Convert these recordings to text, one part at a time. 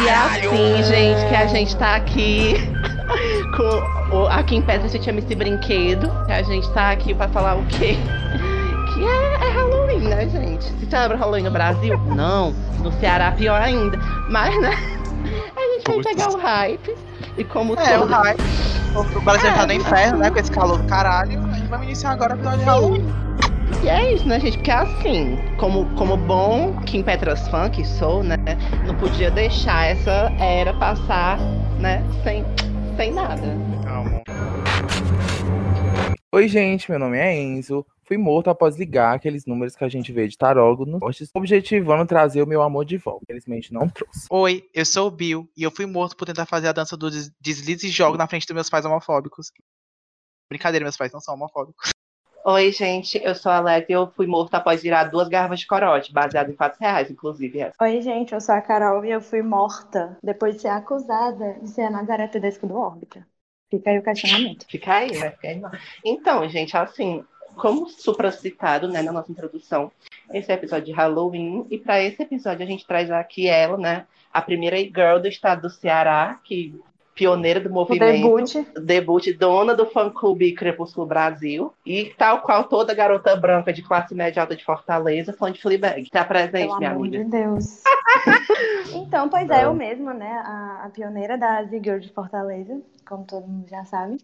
E é assim, gente, que a gente tá aqui com o, aqui em Pedra você chama esse brinquedo. Que a gente tá aqui pra falar o quê? Que é, é Halloween, né, gente? Se celebra Halloween no Brasil? Não. No Ceará, pior ainda. Mas, né? A gente vai pegar o hype. E como É, o todo- hype. O Brasil É, tá no inferno, né? Com esse calor do caralho. A gente vai iniciar agora o episódio de Halloween. E é isso, né, gente? Porque assim, como, como bom Kim Petras fã que sou, né? Não podia deixar essa era passar, né? Sem, sem nada. Calma. Oi, gente, meu nome é Enzo. Fui morto após ligar aqueles números que a gente vê de tarólogo no objetivando trazer o meu amor de volta. Infelizmente não trouxe. Oi, eu sou o Bill e eu fui morto por tentar fazer a dança do des- deslize e jogo na frente dos meus pais homofóbicos. Brincadeira, meus pais não são homofóbicos. Oi, gente, eu sou a Alex e eu fui morta após virar duas garrafas de corote, baseado em fatos reais, inclusive. essa. Oi, gente, eu sou a Carol e eu fui morta depois de ser acusada de ser a Nazaré Tedesco do Órbita. Fica aí o questionamento. Fica aí, né? Fica aí. Então, gente, assim, como supracitado, né, na nossa introdução, esse é o episódio de Halloween, e para esse episódio a gente traz aqui ela, né, a primeira girl do estado do Ceará, que pioneira do O movimento. debut. debut dona do fã-clube Crepúsculo Brasil e tal qual toda garota branca de classe média alta de Fortaleza, fã de Fleabag. Tá presente, Pelo minha amor amiga? de Deus. então, pois é, eu mesma, né? A, a pioneira da Z-Girl de Fortaleza, como todo mundo já sabe.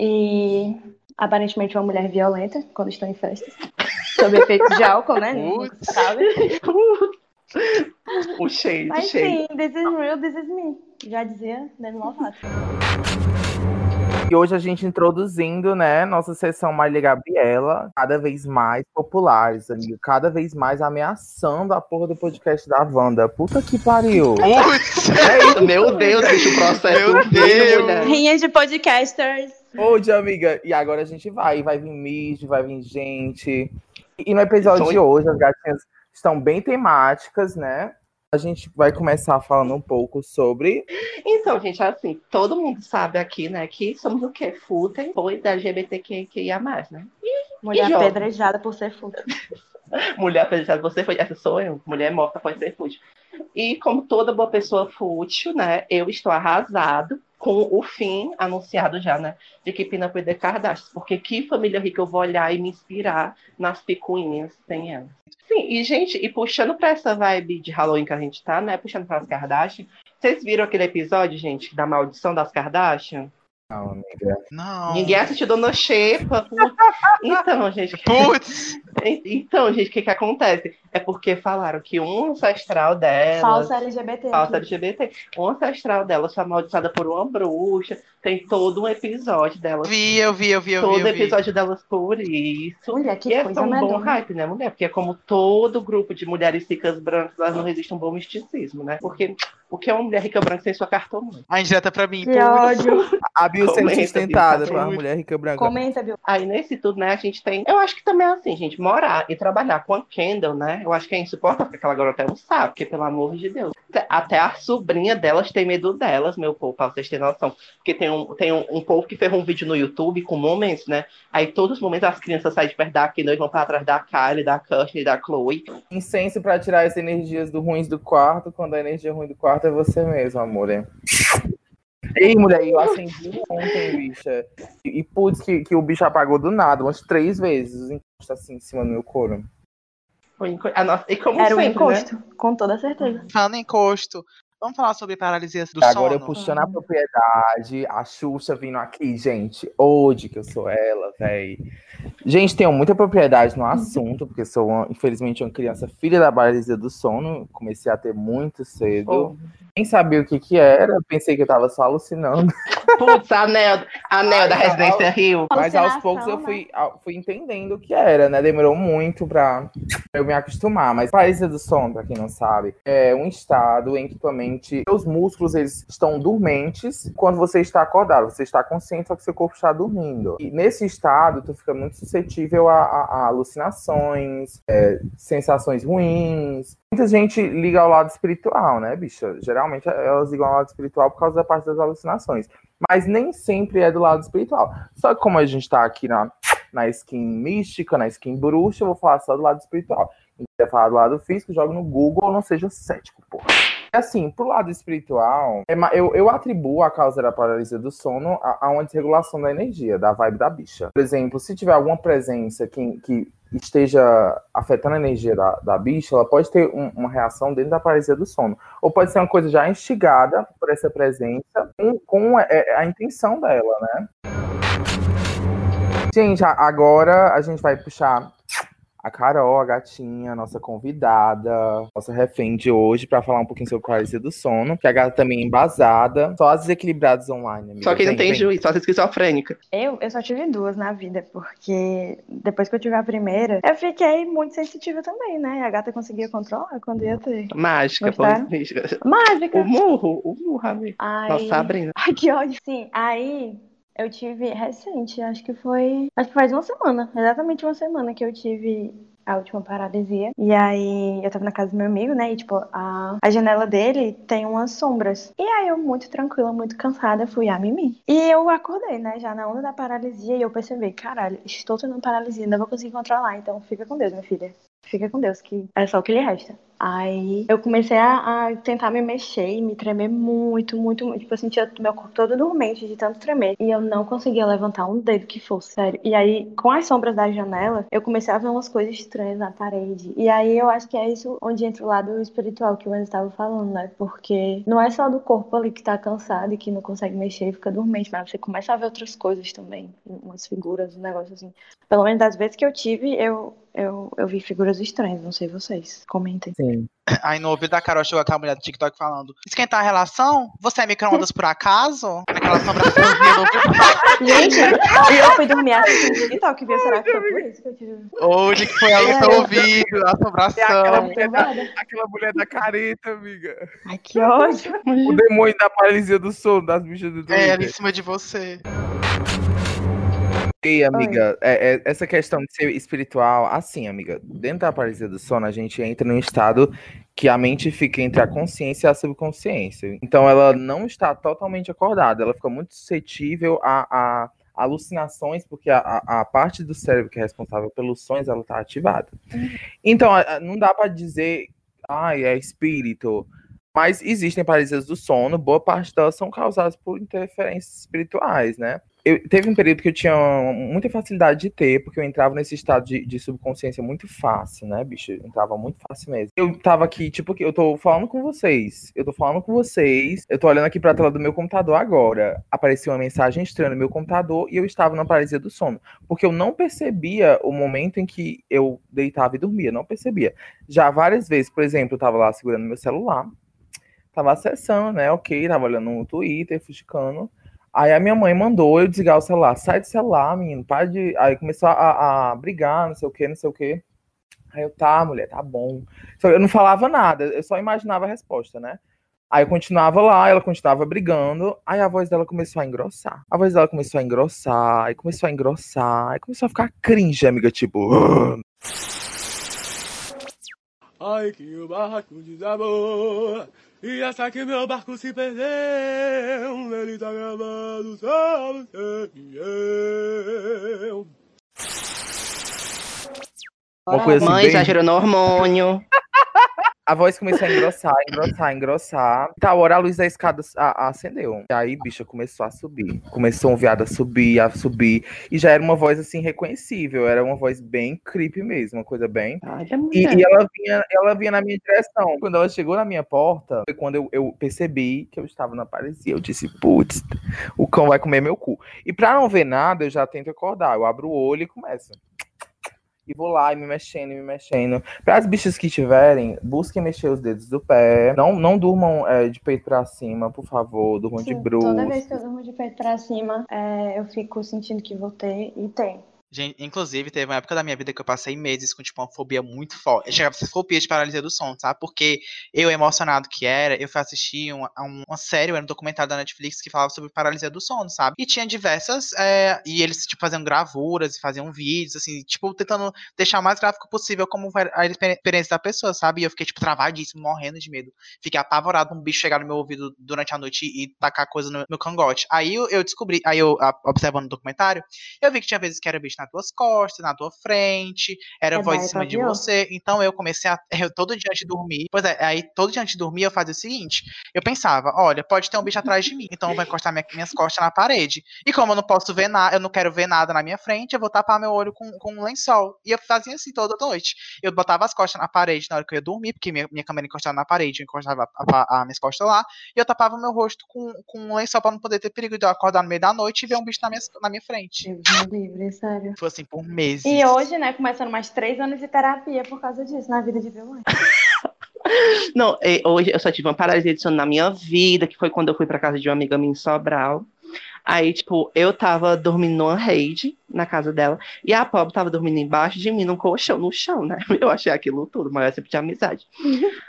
E aparentemente uma mulher violenta quando estou em festas. Sob efeitos de álcool, né? Sabe. o cheio, o Mas cheio. sim, this is real, this is me. Já dizia Demi Lovato. E hoje a gente introduzindo, né, nossa sessão Marília Gabriela, cada vez mais populares, amigo. Cada vez mais ameaçando a porra do podcast da Wanda. Puta que pariu. É isso, meu Deus, bicho, o processo. Meu vindo, Deus. Rinha de podcasters. Hoje, amiga, e agora a gente vai, vai vir mídia, vai vir gente. E no episódio Sonho. de hoje, as gatinhas estão bem temáticas, né? A gente vai começar falando um pouco sobre. Então, gente, assim, todo mundo sabe aqui, né, que somos o quê? Fúteis, pois LGBTQIA+, né? Mulher jovem. apedrejada por ser fútil. Mulher apedrejada, você foi, essa sou eu. Mulher morta pode ser fútil. E como toda boa pessoa fútil, né, eu estou arrasado com o fim anunciado já, né, de que Pina Up The Kardashians, porque que família rica eu vou olhar e me inspirar nas picuinhas sem ela. Sim, e gente, e puxando pra essa vibe de Halloween que a gente tá, né, puxando para as Kardashian, vocês viram aquele episódio, gente, da maldição das Kardashian? Não, amiga. Não. Ninguém assistiu Dona Xepa. Então, gente, Putz! então, gente, o que que acontece? É porque falaram que um ancestral dela, Falsa LGBT. falsa aqui. LGBT, um ancestral dela foi amaldiçoada por uma bruxa, tem todo um episódio dela, Vi, eu vi, eu vi, eu vi. todo vi. episódio delas por isso. Mulher, que E é coisa tão bom hype, né, mulher? Porque é como todo grupo de mulheres ricas brancas, elas não resistem a um bom misticismo, né? Porque o que é uma mulher rica branca sem sua cartomante? A indireta pra mim. Que ódio. A Bill sendo sustentada Bill, por uma tá mulher rica branca. Comenta, Bill. Aí nesse tudo, né, a gente tem. Eu acho que também é assim, gente, morar e trabalhar com a Kendall, né? Eu acho que é insuportável, porque aquela garota é um saco, porque, pelo amor de Deus. Até a sobrinha delas tem medo delas, meu povo, pra vocês terem noção. Porque tem um, tem um, um povo que fez um vídeo no YouTube com momentos, né? Aí todos os momentos as crianças saem de perto da Kendall e vão pra trás da Kylie, da Kirsten, da Chloe. Incenso pra tirar as energias do ruins do quarto, quando a energia ruim do quarto é você mesmo, amor. hein? Ei, mulher, eu acendi ontem, bicha. E, e putz, que, que o bicho apagou do nada, umas três vezes, encosta assim em cima do meu couro. Foi enco- a nossa- E como Era um sempre, né? encosto, com toda certeza. Falando em encosto, vamos falar sobre paralisia do Agora eu sono? puxando a propriedade, a Xuxa vindo aqui, gente. Hoje que eu sou ela, véi. Gente, tenho muita propriedade no assunto, porque sou, uma- infelizmente, uma criança filha da paralisia do sono. Comecei a ter muito cedo. Oh, Nem sabia o que que era, pensei que eu tava só alucinando. Putz, anel, anel Ai, da tá, Residência Rio. Mas aos poucos eu né? fui, fui entendendo o que era, né? Demorou muito pra eu me acostumar. Mas paralisia do sono, pra quem não sabe, é um estado em que tua mente, seus músculos, eles estão dormentes quando você está acordado. Você está consciente, só que seu corpo está dormindo. E nesse estado, tu fica muito suscetível a, a- a alucinações, é, sensações ruins. Muita gente liga ao lado espiritual, né, bicha? Geralmente elas ligam ao lado espiritual por causa da parte das alucinações mas nem sempre é do lado espiritual. Só que como a gente tá aqui na, na skin mística, na skin bruxa, eu vou falar só do lado espiritual. Se quiser falar do lado físico, joga no Google, não seja cético, porra. Assim, pro lado espiritual, é eu, eu atribuo a causa da paralisia do sono a, a uma desregulação da energia, da vibe da bicha. Por exemplo, se tiver alguma presença que, que esteja afetando a energia da, da bicha, ela pode ter um- uma reação dentro da paralisia do sono. Ou pode ser uma coisa já instigada por essa presença com, com é, a intenção dela, né? Gente, a- agora a gente vai puxar a Carol, a gatinha, nossa convidada, nossa refém de hoje, pra falar um pouquinho sobre paralisia do sono, que a gata também é embasada. Só as desequilibradas online, amiga. Só que não tem vem. juiz, só se esquizofrênica. Eu, eu só tive duas na vida, porque depois que eu tive a primeira, eu fiquei muito sensitiva também, né? A gata conseguia controlar quando ia ter. Mágica, mística. Mágica! O murro, o murro, amigo. Aí... Nossa, Sabrina. Ai, que ódio. Sim, aí eu tive recente, acho que foi. Acho que faz uma semana, exatamente uma semana que eu tive a última paralisia. E aí eu tava na casa do meu amigo, né? E tipo, a, a janela dele tem umas sombras. E aí eu, muito tranquila, muito cansada, fui a mimir. E eu acordei, né? Já na onda da paralisia, e eu percebi, caralho, estou tendo paralisia, não vou conseguir controlar. Então fica com Deus, minha filha. Fica com Deus, que é só o que lhe resta. Aí eu comecei a, a tentar me mexer e me tremer muito, muito, muito. Tipo, eu sentia meu corpo todo dormente de tanto tremer. E eu não conseguia levantar um dedo que fosse, sério. E aí, com as sombras da janela, eu comecei a ver umas coisas estranhas na parede. E aí eu acho que é isso onde entra o lado espiritual que o Enzo estava falando, né? Porque não é só do corpo ali que tá cansado e que não consegue mexer e fica dormente, mas você começa a ver outras coisas também. Umas figuras, um negócio assim. Pelo menos das vezes que eu tive, eu, eu, eu vi figuras estranhas. Não sei vocês. Comentem. Sim. Aí no ouvido da Carol chegou aquela mulher do TikTok falando: Esquentar a relação? Você é micro-ondas por acaso? Aquela sombra fuzia no ouvido. Gente, eu fui dormir assistindo TikTok, viu? Será que foi por isso que eu tive Hoje que foi a luta É. ouvido, a assombração. aquela mulher, da, aquela mulher da careta, amiga. Ai, que ódio. O demônio da paralisia do sono, das bichas do É, em cima de você. E, amiga, é- é- essa questão de ser espiritual, assim, amiga, dentro da paralisia do sono, a gente entra num estado que a mente fica entre a consciência e a subconsciência. Então, ela não está totalmente acordada, ela fica muito suscetível a, a alucinações, porque a, a- a parte do cérebro que é responsável pelos sonhos, ela está ativada. Então, a- a- não dá para dizer, ai, é espírito. Mas existem paralisias do sono, boa parte delas são causadas por interferências espirituais, né? Eu, teve um período que eu tinha muita facilidade de ter, porque eu entrava nesse estado de, de subconsciência muito fácil, né, bicho? Eu entrava muito fácil mesmo. Eu tava aqui, tipo, eu tô falando com vocês. Eu tô falando com vocês. Eu tô olhando aqui pra tela do meu computador agora. Apareceu uma mensagem estranha no meu computador e eu estava na paralisia do sono. Porque eu não percebia o momento em que eu deitava e dormia. Não percebia. Já várias vezes, por exemplo, eu tava lá segurando meu celular. Tava acessando, né? Ok, tava olhando no Twitter, fuscando. Aí a minha mãe mandou eu desligar o celular. Sai do celular, menino, para de. Aí começou a, a brigar, não sei o que, não sei o que. Aí eu, tá, mulher, tá bom. Eu não falava nada, eu só imaginava a resposta, né? Aí eu continuava lá, ela continuava brigando. Aí a voz dela começou a engrossar. A voz dela começou a engrossar, aí começou a engrossar, aí começou a ficar cringe, amiga, tipo. Ai que o barco desabou E essa que meu barco se perdeu Ele tá gravado só você e eu Uma coisa assim, Mãe, bem- exagerou no hormônio. A voz começou a engrossar, engrossar, engrossar. Tal hora a luz da escada acendeu. E aí, bicha, começou a subir. Começou um viado a subir, a subir. E já era uma voz, assim, reconhecível. Era uma voz bem creepy mesmo, uma coisa bem. Olha, E, e ela, vinha, ela vinha na minha direção. Quando ela chegou na minha porta, foi quando eu, eu percebi que eu estava na paralisia. Eu disse, putz, o cão vai comer meu cu. E pra não ver nada, eu já tento acordar. Eu abro o olho e começo. E vou lá e me mexendo, e me mexendo. Para as bichas que tiverem, busquem mexer os dedos do pé. Não, não durmam é, de peito pra cima, por favor. Durmam de Sim, bruxo. toda vez que eu durmo de peito pra cima, é, eu fico sentindo que vou ter e tem. Gente, inclusive, teve uma época da minha vida que eu passei meses com, tipo, uma fobia muito forte. Eu chegava a ser fobia de paralisia do sono, sabe? Porque eu, emocionado que era, eu fui assistir uma, um- uma série, era um documentário da Netflix que falava sobre paralisia do sono, sabe? E tinha diversas. é, e eles, tipo, faziam gravuras e faziam vídeos, assim, tipo, tentando deixar o mais gráfico possível como a exper- experiência da pessoa, sabe? E eu fiquei, tipo, travadíssimo, morrendo de medo. Fiquei apavorado um bicho chegar no meu ouvido durante a noite e tacar coisa no meu cangote. Aí eu, descobri, aí eu, observando o documentário, eu vi que tinha vezes que era bicho nas tuas costas, na tua frente, era É voz em cima de pior. você. Então eu comecei a. Eu, todo dia antes de dormir. Pois é, aí todo dia antes de dormir eu fazia o seguinte: eu pensava, olha, pode ter um bicho atrás de mim, então eu vou encostar minha- minhas costas na parede. E como eu não posso ver nada, eu não quero ver nada na minha frente, eu vou tapar meu olho com, com um lençol. E eu fazia assim toda noite. Eu botava as costas na parede na hora que eu ia dormir, porque minha, minha cama era encostada na parede, eu encostava a, a, a minhas costas lá, e eu tapava meu rosto com, com um lençol pra não poder ter perigo de eu acordar no meio da noite e ver um bicho na minha, na minha frente. Me livre, sério. Foi assim por meses. E hoje, né, começando mais três anos de terapia por causa disso, na vida de violência. Não, hoje eu só tive uma paralisia de sono na minha vida, que foi quando eu fui pra casa de uma amiga minha em Sobral. Aí, tipo, eu tava dormindo numa rede na casa dela, e a pobre tava dormindo embaixo de mim, num colchão, no chão, né? Eu achei aquilo tudo, mas eu sempre tinha amizade.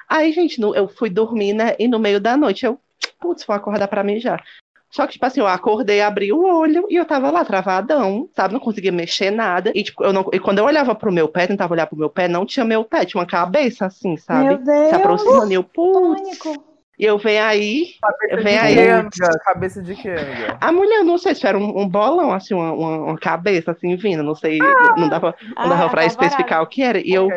Aí, gente, eu fui dormir, né? E no meio da noite eu, putz, vou acordar pra mijar. Só que, tipo assim, eu acordei, abri o olho e eu tava lá travadão, sabe? Não conseguia mexer nada. E, tipo, eu não... e quando eu olhava pro meu pé, tentava olhar pro meu pé, não tinha meu pé, tinha uma cabeça assim, sabe? Meu Deus! Se aproximando, e eu, putz. E eu venho aí, Cabeça Vem de aí. amiga? Cabeça de quê, amiga? a mulher, não sei se era um, um bolão, assim, uma, uma, uma cabeça assim vindo, não sei, não dava, não dava Ah, pra especificar o que era. E eu,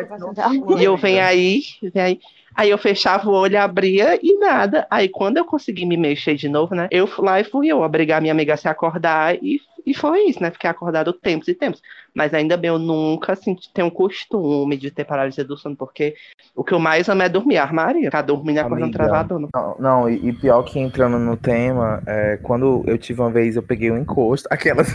e eu venho aí, venho aí, aí eu fechava o olho, abria e nada. Aí quando eu consegui me mexer de novo, né, eu fui lá e fui eu obrigar minha amiga a se acordar e, e foi isso, né, fiquei acordado tempos e tempos. Mas ainda bem, eu nunca, assim, tenho costume de ter paralisia do sono, porque o que eu mais amo é dormir, armaria, ficar dormindo e acordando Amiga. travadona. Não, não e, e pior que entrando no tema, é, quando eu tive uma vez, eu peguei um encosto. Aquelas.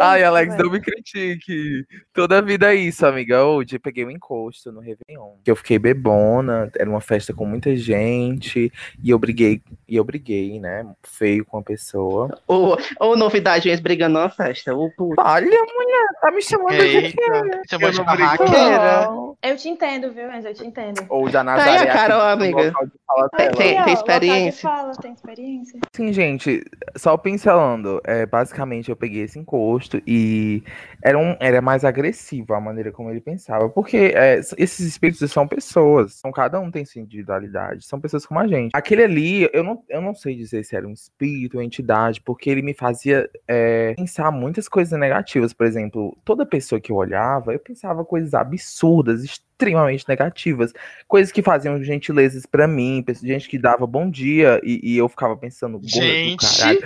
Ai, Alex, velho. não me critique. Toda vida é isso, amiga. Hoje eu peguei um encosto no Réveillon. Que eu fiquei bebona, era uma festa com muita gente. E eu briguei, e eu briguei, né? Feio com a pessoa. Ou, ou novidade, eles brigando na festa, o puto. Olha, mulher, tá me chamando de Eita, quê? chamou Eu de barraqueira. Eu te entendo, viu, Enzo? Eu te entendo. Ou da Aí Nazaré. a Carol, aqui no amiga. de fala Tem- tem- de experiência? Fala, tem experiência. Sim, gente, só pincelando, é, basicamente eu peguei esse encosto e era, um, era mais agressivo a maneira como ele pensava, porque é, esses espíritos são pessoas, são, cada um tem sua individualidade, são pessoas como a gente. Aquele ali, eu não, eu não sei dizer se era um espírito ou entidade, porque ele me fazia é, pensar muitas coisas negativas, por exemplo, toda pessoa que eu olhava, eu pensava coisas absurdas, extremamente negativas, coisas que faziam gentilezas pra mim, gente que dava bom dia e, e eu ficava pensando, Gente. caralho,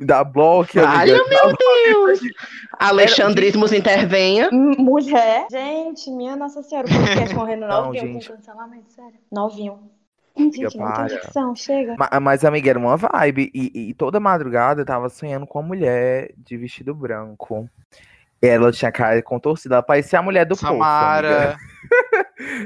da bloco, amiga, meu Deus! Alexandrismos intervenha. M- Mulher. Gente, minha Nossa Senhora, o podcast correndo Não, novinho com cancelamento, sério. Novinho. Gente, não tem para. dicção, chega. Ma- Mas, amiga, era uma vibe. E, e toda madrugada eu tava sonhando com uma mulher de vestido branco. Ela tinha cara contorcida, ela parecia a mulher do poço. Samara.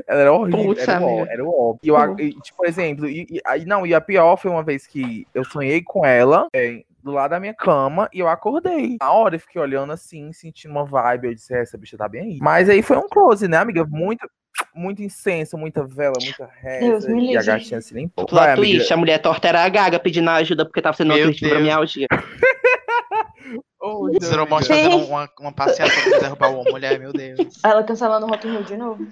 Ela era horrível, era, o, amiga. era o óbvio. E, eu e, tipo, por exemplo, e, e, não, e a pior foi uma vez que eu sonhei com ela é, do lado da minha cama e eu acordei. Na hora eu fiquei olhando assim, sentindo uma vibe. Eu disse, "É, essa bicha tá bem aí. Mas aí foi um close, né, amiga? Muito, muito incenso, muita vela, muita Deus reza. me E a livre. gatinha se limpou. Plot Vai, amiga. twist, a mulher torta era a gaga pedindo ajuda porque tava sendo uma Meu crise de Deus. fibromialgia. Ô, O Zero amiga. Monte fazendo uma, uma passeata pra derrubar uma mulher, meu Deus. Ela cancelando o Rock in Rio de novo.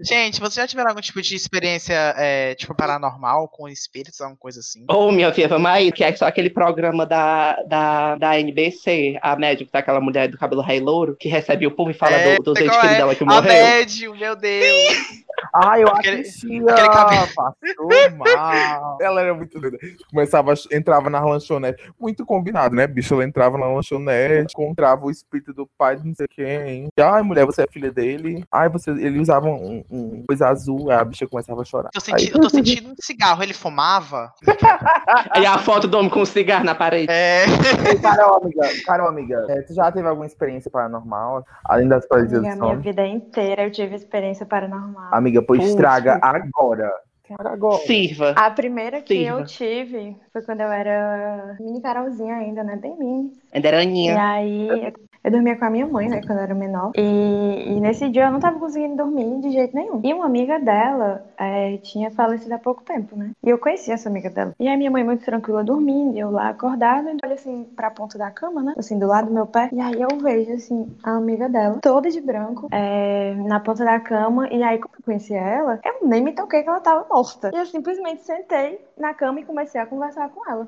Gente, vocês já tiveram algum tipo de experiência, é, tipo, paranormal com espíritos, alguma coisa assim? Ou minha viva Maí, que é só aquele programa da, da, da NBC, a médica, tá aquela mulher do cabelo rei louro, que recebe o povo e fala É, do, dos entes é. dela que A morreu. médium, meu Deus. Ah, eu Aquele- assistia. aquele cabelo. Passou mal. Ela era muito doida. Começava, a- entrava na lanchonete. Muito combinado, né, bicho? Ela entrava na lanchonete, encontrava o espírito do pai de não sei quem. Ai, mulher, você é filha dele. Ai, você... ele usava um, um, um coisa azul, aí a bicha começava a chorar. Eu, senti- eu tô sentindo um cigarro, ele fumava? Aí a foto do homem com um cigarro na parede. É. Ei, Carol, amiga, Carol, amiga, é, tu já teve alguma experiência paranormal, além das paralisias Amiga, do a minha sono? vida inteira eu tive experiência paranormal. Amiga, pois Putz. traga agora. Agora. Sirva. A primeira que Sirva. eu tive foi quando eu era mini Carolzinha ainda, né? Bem mini. Ainda era E Aninha. aí eu dormia com a minha mãe, né? Quando eu era menor. E, e nesse dia eu não tava conseguindo dormir de jeito nenhum. E uma amiga dela é, tinha falecido há pouco tempo, né? E eu conhecia essa amiga dela. E aí minha mãe muito tranquila dormindo, e eu lá acordada, e olho assim pra ponta da cama, né? Assim, do lado do meu pé. E aí eu vejo, assim, a amiga dela, toda de branco, é, na ponta da cama. E aí, como eu conhecia ela, eu nem me toquei que ela tava morta. E eu simplesmente sentei na cama e comecei a conversar com ela.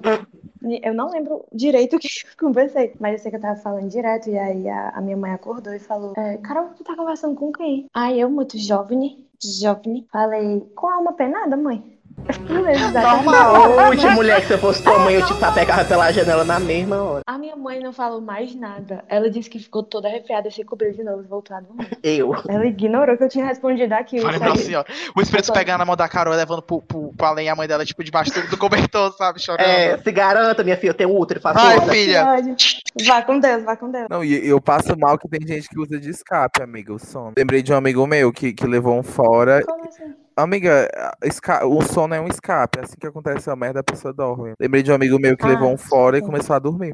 Eu não lembro direito o que eu conversei, mas eu sei que eu tava falando direto. E aí a, a minha mãe acordou e falou: é, Carol, tu tá conversando com quem? Aí eu, muito jovem, jovem, falei: Com a alma penada, mãe? Normal. Hoje, mulher, que se eu fosse tua mãe, eu te sapecava pela janela na mesma hora. A minha mãe não falou mais nada. Ela disse que ficou toda arrepiada, se cobriu de novo e voltou a dormir. Eu. Ela ignorou que eu tinha respondido aquilo. Sabe? assim, ó. O espírito pegando a mão da Carol e levando pro, pro, pro além a mãe dela, tipo, debaixo do, do cobertor, sabe? Chorando. É, se garanta, minha filha, eu tenho útero, faço Vai, outra. filha. Vá com Deus, vá com Deus. Não, e eu passo mal que tem gente que usa de escape, amiga, o sono. Lembrei de um amigo meu que, que levou um fora. Como assim? Amiga, o sono é um escape. Assim que acontece a merda, a pessoa dorme. Lembrei de um amigo meu que Ah, levou um fora e começou a dormir.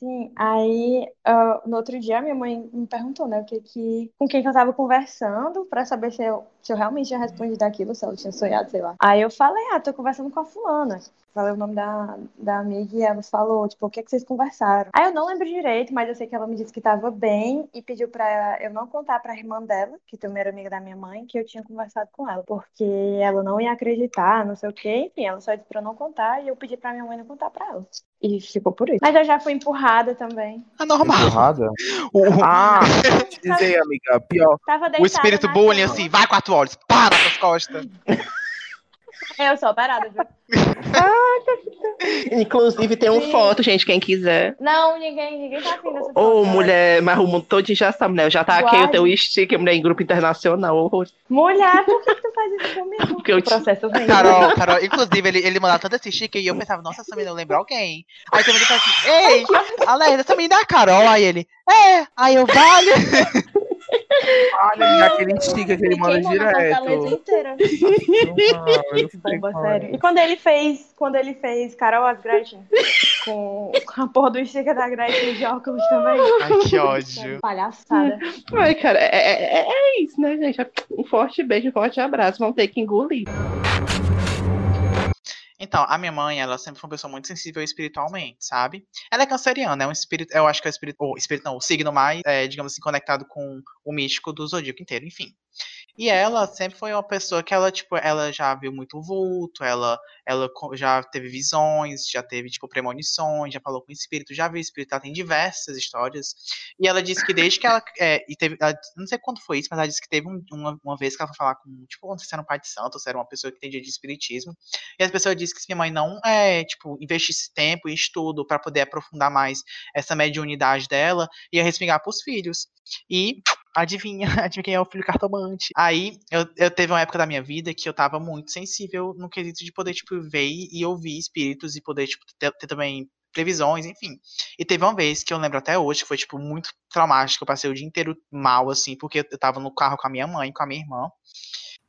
Sim, aí ah, no outro dia minha mãe me perguntou, né, o que que, com quem que eu tava conversando pra saber se eu, se eu realmente tinha respondido aquilo, se ela tinha sonhado, sei lá. Aí eu falei, ah, tô conversando com a fulana. Falei o nome da, da amiga e ela falou, tipo, o que que vocês conversaram? Aí eu não lembro direito, mas eu sei que ela me disse que tava bem e pediu pra eu não contar pra irmã dela, que também era amiga da minha mãe, que eu tinha conversado com ela, porque ela não ia acreditar, não sei o quê. Enfim, ela só disse pra eu não contar e eu pedi pra minha mãe não contar pra ela. E ficou por isso. Mas eu já fui empurrada também. É normal. Empurrada? O, Ah, deixa eu te dizer, amiga, pior. Tava o espírito bullying, cama. assim, vai quatro olhos, pá, nas suas costas. Eu sou operada, viu? Inclusive, tem um Sim. foto, gente, quem quiser. Não, ninguém, ninguém tá afim dessa Ô, foto, né? mulher, mas o mundo todo já sabe, né? Eu já taquei Guarde. o teu sticker, mulher, em grupo internacional. Horror. Mulher, por que, tu faz isso comigo? Porque eu O processo vem. Carol, Carol, inclusive, ele, ele mandava tanto esse chique e eu pensava, nossa, essa menina lembra alguém. Aí também ele falou assim, ei, Alerta, essa menina é a Carol. Aí ele, é, aí eu, vale. Olha, sticker que ele Me manda queimou na Fortaleza direto. Não, não é. sério. E quando ele fez, quando ele fez Carol as Gretchen, com a porra do sticker da Gretchen de óculos também. Ai, que ódio. Palhaçada. Ai, cara, é, é- é- é isso, né, gente? Um forte beijo, um forte abraço. Vão ter que engolir. Então, a minha mãe, ela sempre foi uma pessoa muito sensível espiritualmente, sabe? Ela é canceriana, é um espírito, eu acho que é o espírito, o espírito não, o signo mais, é, digamos assim, conectado com o místico do zodíaco inteiro, enfim. E ela sempre foi uma pessoa que ela, tipo, ela já viu muito vulto, ela, ela já teve visões, já teve, tipo, premonições, já falou com espírito, já viu espírito, ela tem diversas histórias. E ela disse que desde que ela, é, e teve, ela- não sei quando foi isso, mas ela disse que teve um- uma, uma vez que ela foi falar com, tipo, não sei se era um pai de santo, ou se era uma pessoa que entendia de espiritismo, e as pessoas disseram que se minha mãe não, é, tipo, investisse tempo e estudo para poder aprofundar mais essa mediunidade dela, ia respingar pros filhos. E adivinha, adivinha quem é o filho cartomante. Aí eu, eu teve uma época da minha vida que eu tava muito sensível no quesito de poder, tipo, ver e ouvir espíritos e poder, tipo, ter, ter também previsões, enfim. E teve uma vez que eu lembro até hoje, que foi, tipo, muito traumático. Eu passei o dia inteiro mal, assim, porque eu tava no carro com a minha mãe, com a minha irmã.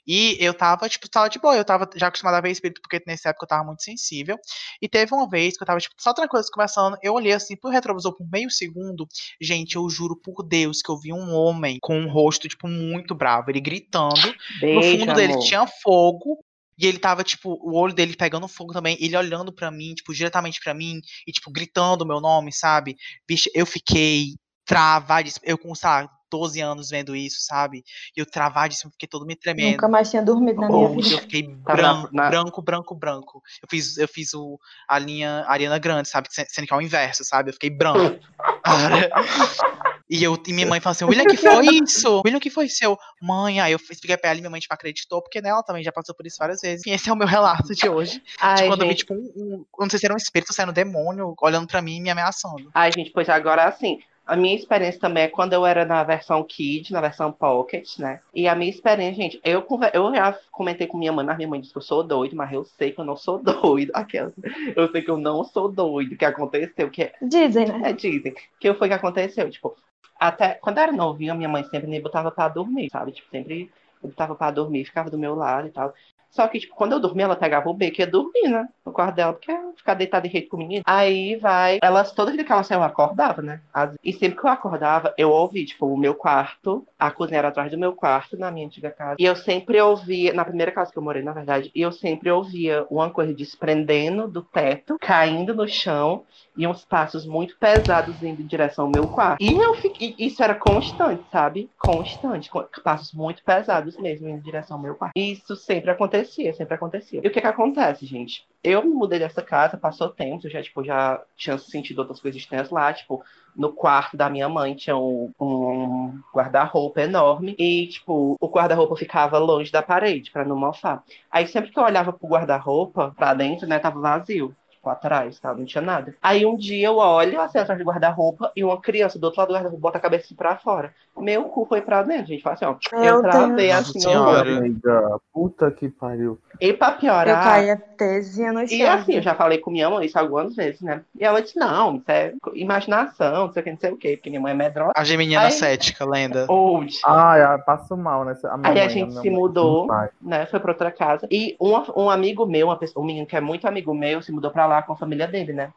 E eu tava, tipo, tava de boa, eu tava já acostumada a ver espírito, porque nessa época eu tava muito sensível. E teve uma vez que eu tava, tipo, só tranquilo conversando, eu olhei assim pro retrovisor por meio segundo. Gente, eu juro por Deus que eu vi um homem com um rosto, tipo, muito bravo, ele gritando. No Beijo, fundo dele amor. tinha fogo. E ele tava, tipo, o olho dele pegando fogo também, ele olhando pra mim, tipo, diretamente pra mim, e, tipo, gritando o meu nome, sabe? Bicho, eu fiquei travadíssimo. Eu com, lá, 12 anos vendo isso, sabe? E eu travadíssimo, fiquei todo me tremendo. Nunca mais tinha dormido na minha vida. eu fiquei branco, na- na- branco, branco, branco. Eu fiz, eu fiz o, a linha Ariana Grande, sabe? Se- Sendo que é o inverso, sabe? Eu fiquei branco. e, eu, e minha mãe falou assim, William, que foi isso? William, que foi seu? Mãe, aí eu expliquei pra ela e minha mãe, tipo, acreditou, porque nela também já passou por isso várias vezes. E esse é o meu relato de hoje. Ai, de quando eu vi, gente. tipo, um, um- não sei se era um espírito saindo um demônio, olhando pra mim e me ameaçando. Ai, gente, pois agora assim. A minha experiência também é quando eu era na versão Kid, na versão Pocket, né? E a minha experiência, gente, eu, eu já comentei com minha mãe, mas minha mãe disse que eu sou doido, mas eu sei que eu não sou doido. Aquela, eu sei que eu não sou doido, que aconteceu, que Dizem, né? é, dizem. Que foi que aconteceu, tipo, até quando eu era novinha, minha mãe sempre me botava pra dormir, sabe? Tipo, sempre me botava pra dormir, ficava do meu lado e tal. Só que, tipo, quando eu dormia, ela pegava o beco e ia dormir, né? No quarto dela, porque ela ficar deitada de rede com o menino. Aí vai. Elas, toda vez que ela saiu, eu acordava, né? E sempre que eu acordava, eu ouvi, tipo, o meu quarto, a cozinha era atrás do meu quarto, na minha antiga casa. E eu sempre ouvia, na primeira casa que eu morei, na verdade, e eu sempre ouvia uma coisa desprendendo do teto, caindo no chão, e uns passos muito pesados indo em direção ao meu quarto. E eu fiquei, isso era constante, sabe? Constante, passos muito pesados mesmo indo em direção ao meu quarto. E isso sempre acontecia, sempre acontecia. E o que que acontece, gente? Eu me mudei dessa casa, passou tempo, eu já, tipo, já tinha sentido outras coisas estranhas lá, tipo, no quarto da minha mãe tinha um, um guarda-roupa enorme e, tipo, o guarda-roupa ficava longe da parede pra não mofar. Aí sempre que eu olhava pro guarda-roupa, pra dentro, né, tava vazio. Tipo, atrás, tá? Não tinha nada. Aí um dia eu olho assim atrás do guarda-roupa e uma criança do outro lado do guarda-roupa bota a cabeça assim pra fora. Meu cu foi pra dentro, gente. Fala assim, ó. Meu eu travei Deus. assim, Nossa ó. Senhora. Amiga, puta que pariu. E pra Eu piorar. caía tesinha no chão. E assim, eu já falei com minha mãe isso algumas vezes, né? E ela disse, não, isso é imaginação, não sei o que, não sei o que, porque minha mãe é medrosa. A geminiana Aí- cética, lenda. Old. Ai, eu passo mal nessa. A minha Aí a gente minha se mãe, mudou. né, foi pra outra casa. E um, um amigo meu, uma pessoa, um menino que é muito amigo meu, se mudou pra lá com a família dele, né?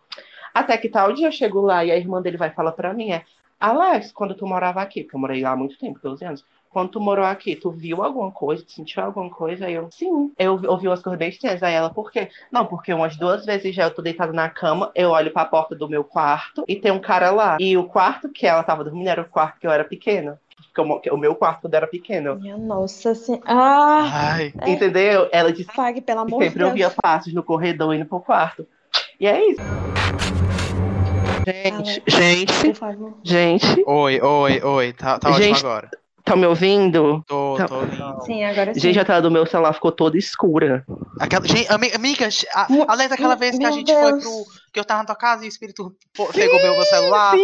Até que tal dia eu chego lá e a irmã dele vai falar pra mim, é, Alex, quando tu morava aqui, porque eu morei lá há muito tempo, 12 anos, quando tu morou aqui, tu viu alguma coisa, tu sentiu alguma coisa? Aí eu, sim, eu ouvi- umas coisas bem estranhas. Aí ela, por quê? Não, porque umas duas vezes já eu tô deitada na cama, eu olho pra porta do meu quarto e tem um cara lá. E o quarto que ela tava dormindo era o quarto que eu era pequena. Porque o meu quarto quando era pequeno. Minha nossa senhora. Ah, Ai. Entendeu? Ela disse Fag, pelo que amor de sempre eu Deus. via passos no corredor indo pro quarto. E é isso. Gente, gente, Por favor. gente, oi, oi, oi. Tá, tá ótimo Gente, agora. tá me ouvindo? Tô, tá- tô ouvindo. Sim, agora sim. Gente, a tela do meu celular ficou toda escura. Aquela, gente, ami- amiga, a, além daquela vez que a gente foi Deus. pro. Que eu tava na tua casa e o espírito pô- pegou meu, meu celular.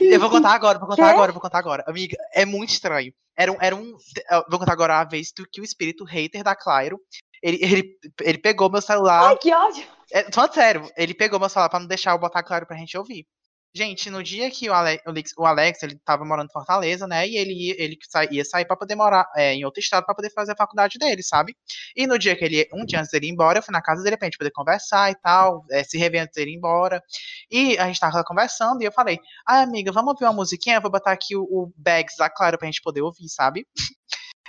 Eu vou contar agora, vou contar Quê? agora, vou contar agora. Amiga, é muito estranho. Era um. Era um eu vou contar agora a vez do que o espírito hater da Clairo. Ele, ele, ele pegou meu celular. Ai, que ódio. É, tô sério, ele pegou meu celular pra não deixar eu botar claro pra gente ouvir. Gente, no dia que o Alex, o Alex, ele tava morando em Fortaleza, né? E ele ia, ele ia sair pra poder morar é, em outro estado pra poder fazer a faculdade dele, sabe? E no dia que ele, um dia antes dele ir embora, eu fui na casa dele pra gente poder conversar e tal, é, se rever antes dele ir embora. E a gente tava conversando e eu falei, ai amiga, vamos ouvir uma musiquinha? Eu vou botar aqui o, o Bags da Claro pra gente poder ouvir, sabe?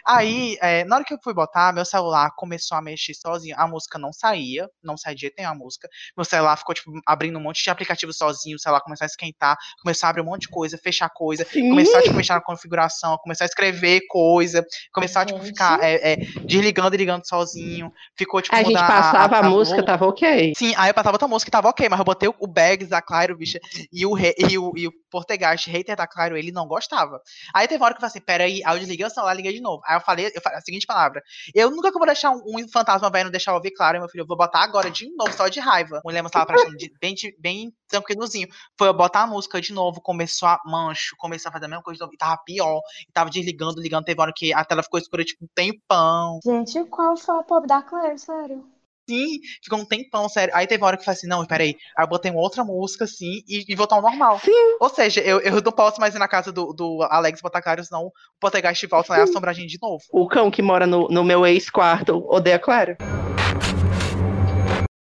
Aí, é, na hora que eu fui botar, meu celular começou a mexer sozinho. A música não saía, não saía de jeito nenhum a música. Meu celular ficou, tipo, abrindo um monte de aplicativo sozinho. O celular começou a esquentar, começou a abrir um monte de coisa, fechar coisa, começou a, tipo, mexer na configuração, começou a escrever coisa, começou a, tipo, ficar é, é, desligando e ligando sozinho. Ficou, tipo, A gente passava a, o música, volume. tava ok. Sim, aí eu passava outra música que tava ok, mas eu botei o, o Bags da Claro, bicha, e o, re- e o, e o Portegast, hater da Claro, ele não gostava. Aí teve uma hora que eu falei assim, peraí, aí eu desliguei o celular, liguei de novo. Aí eu falei, eu falei a seguinte palavra, eu nunca vou deixar um, um fantasma velho não deixar eu ouvir Claro, meu filho, eu vou botar agora de novo, só de raiva. Mulher, mas tava prestando de- bem, de- bem tranquilozinho. Foi eu botar a música de novo, começou a mancho, começou a fazer a mesma coisa de novo, e tava pior, e tava desligando, ligando, teve hora que a tela ficou escura, tipo, um tempão. Gente, qual foi a pop da Claire, sério? Sim, ficou um tempão, sério. Aí teve uma hora que eu falei assim, não, peraí. Aí eu botei uma outra música, assim, e, e voltou ao normal. Sim. Ou seja, eu, eu não posso mais ir na casa do, do Alex botar claro, senão o Poltergeist volta lá e assombra a gente de novo. O cão que mora no, no meu ex-quarto odeia Claro.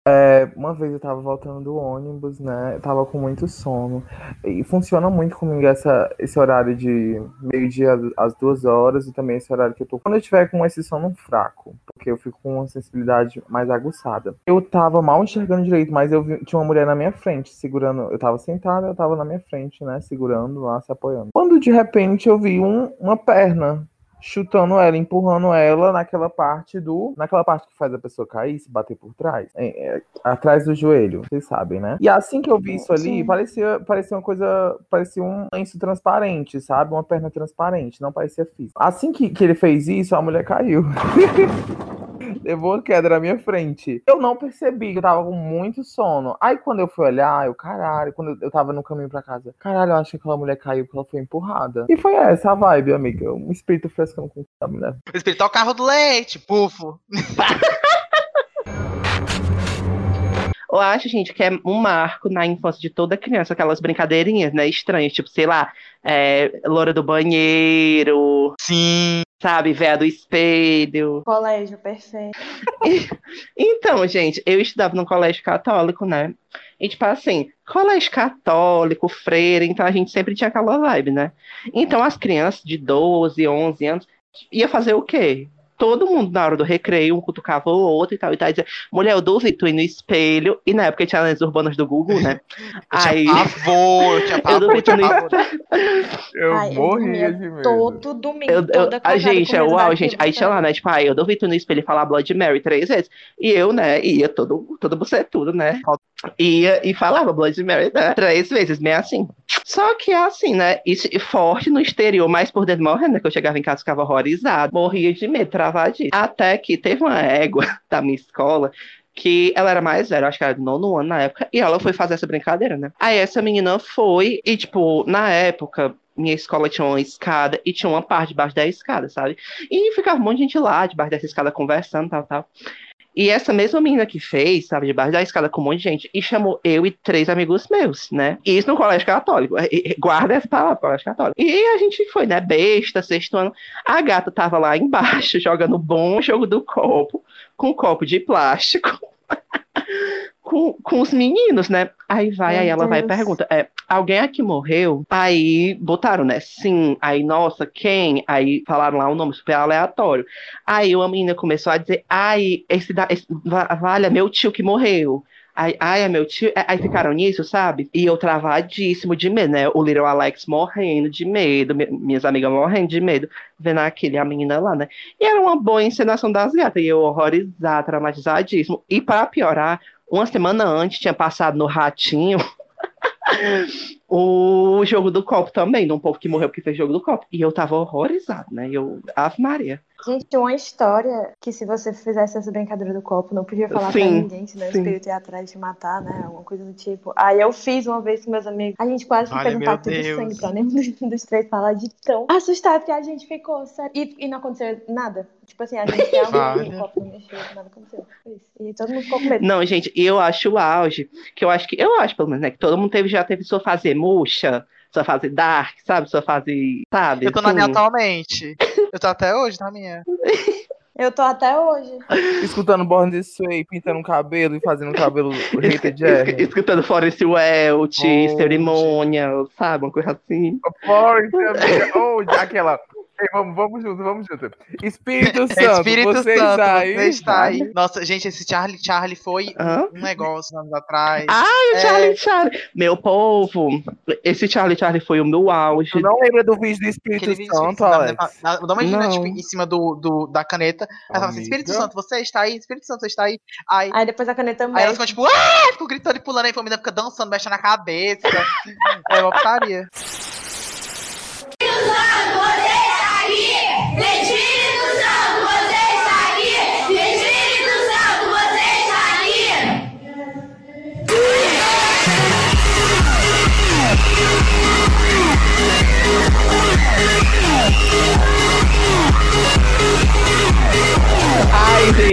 É, uma vez eu tava voltando do ônibus, né? Eu tava com muito sono. E funciona muito comigo essa, esse horário de meio-dia às duas horas e também esse horário que eu tô. Quando eu tiver com esse sono fraco, porque eu fico com uma sensibilidade mais aguçada. Eu tava mal enxergando direito, mas eu vi, tinha uma mulher na minha frente, segurando. Eu tava sentada, eu tava na minha frente, né? Segurando lá, se apoiando. Quando de repente eu vi um, uma perna chutando ela, empurrando ela naquela parte do. Naquela parte que faz a pessoa cair, se bater por trás. É, é, atrás do joelho, vocês sabem, né? E assim que eu vi isso ali, Sim. parecia, parecia uma coisa. Parecia um lenço transparente, sabe? Uma perna transparente, não parecia físico. Assim que, que ele fez isso, a mulher caiu. levou a queda na minha frente. Eu não percebi que eu tava com muito sono. Aí quando eu fui olhar, eu, caralho, quando eu- tava no caminho pra casa, caralho, eu acho que aquela mulher caiu porque ela foi empurrada. E foi essa a vibe, amiga. Um espírito frescando com a mulher. O espírito é o carro do leite, pufo. Eu acho, gente, que é um marco na infância de toda criança, aquelas brincadeirinhas, né, estranhas, tipo, sei lá, é, loura do banheiro, Sim. sabe, véia do espelho. Colégio, perfeito. Então, gente, eu estudava num colégio católico, né? E, tipo assim, colégio católico, freira, então a gente sempre tinha aquela vibe, né? Então, as crianças de 12, 11 anos ia fazer o quê? Todo mundo na hora do recreio, um cutucava o outro e tal, e tal, e dizia, mulher, eu duvido tu ir no espelho, e na época tinha as urbanas do Google, né? Eu Aí, tinha pavor, eu tinha pavor, eu duvido no pavor. Eu Ai, morria de medo. Todo domingo, Eu, eu, toda a gente, é uau, gente. Aí tinha lá, né? Tipo, aí eu duvido no espelho falar Blood Mary três vezes. E eu, né, ia todo, todo bucetudo, né? Ia e falava Blood Mary né, três vezes, meio assim. Só que assim, né? Isso, forte no exterior, mas por dentro morrendo, né? Que eu chegava em casa ficava horrorizado, morria de medo, travadinho. Até que teve uma égua da minha escola que ela era mais velha, acho que era nono ano na época, e ela foi fazer essa brincadeira, né? Aí essa menina foi, e tipo, na época, minha escola tinha uma escada e tinha uma parte debaixo da escada, sabe? E ficava um monte de gente lá, debaixo dessa escada, conversando, tal, tal. E essa mesma menina que fez, sabe, debaixo da escada com um monte de gente, e chamou eu e três amigos meus, né? E isso no colégio católico. E- e- Guarda essa palavra, colégio católico. E a gente foi, né, besta, sexto ano. A gata tava lá embaixo, jogando bom jogo do copo, com um copo de plástico. Com, com os meninos, né? Aí vai, Meu aí ela vai e pergunta: é, alguém aqui morreu? Aí botaram, né? Sim. Aí, nossa, quem? Aí falaram lá um nome super aleatório. Aí uma menina começou a dizer: ai, esse, da, esse vale, é meu tio que morreu. Aí, ai, é meu tio. É, Aí ficaram nisso, sabe? E eu travadíssimo de medo, né? O Little Alex morrendo de medo, mi- minhas amigas morrendo de medo, vendo aquele, a menina lá, né? E era uma boa encenação das gatas, e eu horrorizada, traumatizadíssimo. E para piorar, uma semana antes tinha passado no Ratinho o jogo do copo também, de um povo que morreu porque fez jogo do copo. E eu tava horrorizado, né? E eu, Ave Maria. Gente, uma história que se você fizesse essa brincadeira do copo, não podia falar pra Sim, ninguém, senão o sim. espírito ia atrás de te matar, né? Alguma coisa do tipo. Aí eu fiz uma vez com meus amigos. A gente quase Olha, fez um pacto de sangue pra nenhum dos, dos três falar de tão assustado que a gente ficou, sério. E, e não aconteceu nada. Tipo assim, a gente realmente Olha. o copo não mexeu, nada aconteceu. E todo mundo ficou com medo. Não, gente, eu acho o auge, que eu acho que, eu acho pelo menos, né, que todo mundo teve, já teve sua fase murcha, sua fase dark, sabe? Sua fase, sabe? Eu tô na minha assim. atualmente. Eu tô até hoje na minha. Eu tô até hoje. Escutando Born This Way, pintando o cabelo e fazendo o cabelo Rita Jerry. Escutando Forest Welch, Oh, cerimônia, sabe? Uma coisa assim. Amiga. Oh, aquela. Ei, vamos, vamos junto, vamos junto. Espírito Santo, Espírito você Santo, está aí? você está aí. Nossa, gente, esse Charlie Charlie foi Hã? um negócio anos atrás. Ai, o É. Charlie Charlie. Meu povo, esse Charlie Charlie foi o meu auge. Tu não lembra do vídeo do Espírito Aquele vídeo Santo, Alex? Dá uma imagina, tipo, em cima do, do- da caneta. Ela fala assim. Espírito Santo, você está aí, Espírito Santo, você está aí. Aí, Aí depois a caneta aí ela mexe. ficou tipo, ah! Ficou gritando e pulando, aí a família fica dançando, mexendo na cabeça. é uma putaria.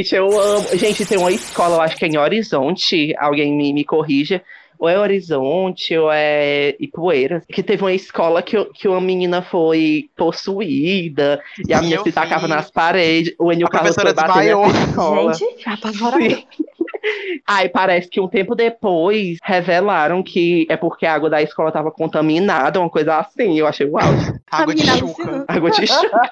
Gente, eu amo. Gente, tem uma escola, eu acho que é em Horizonte, alguém me, me corrija. Ou é Horizonte, ou é Ipueiras, que teve uma escola que, que uma menina foi possuída, e a menina se tacava vi. nas paredes, o Enio A Carlos foi bater. Gente, apavorada. Sim. Aí parece que um tempo depois revelaram que é porque a água da escola estava contaminada, uma coisa assim. Eu achei uau. Água de chuca. Água de chuva.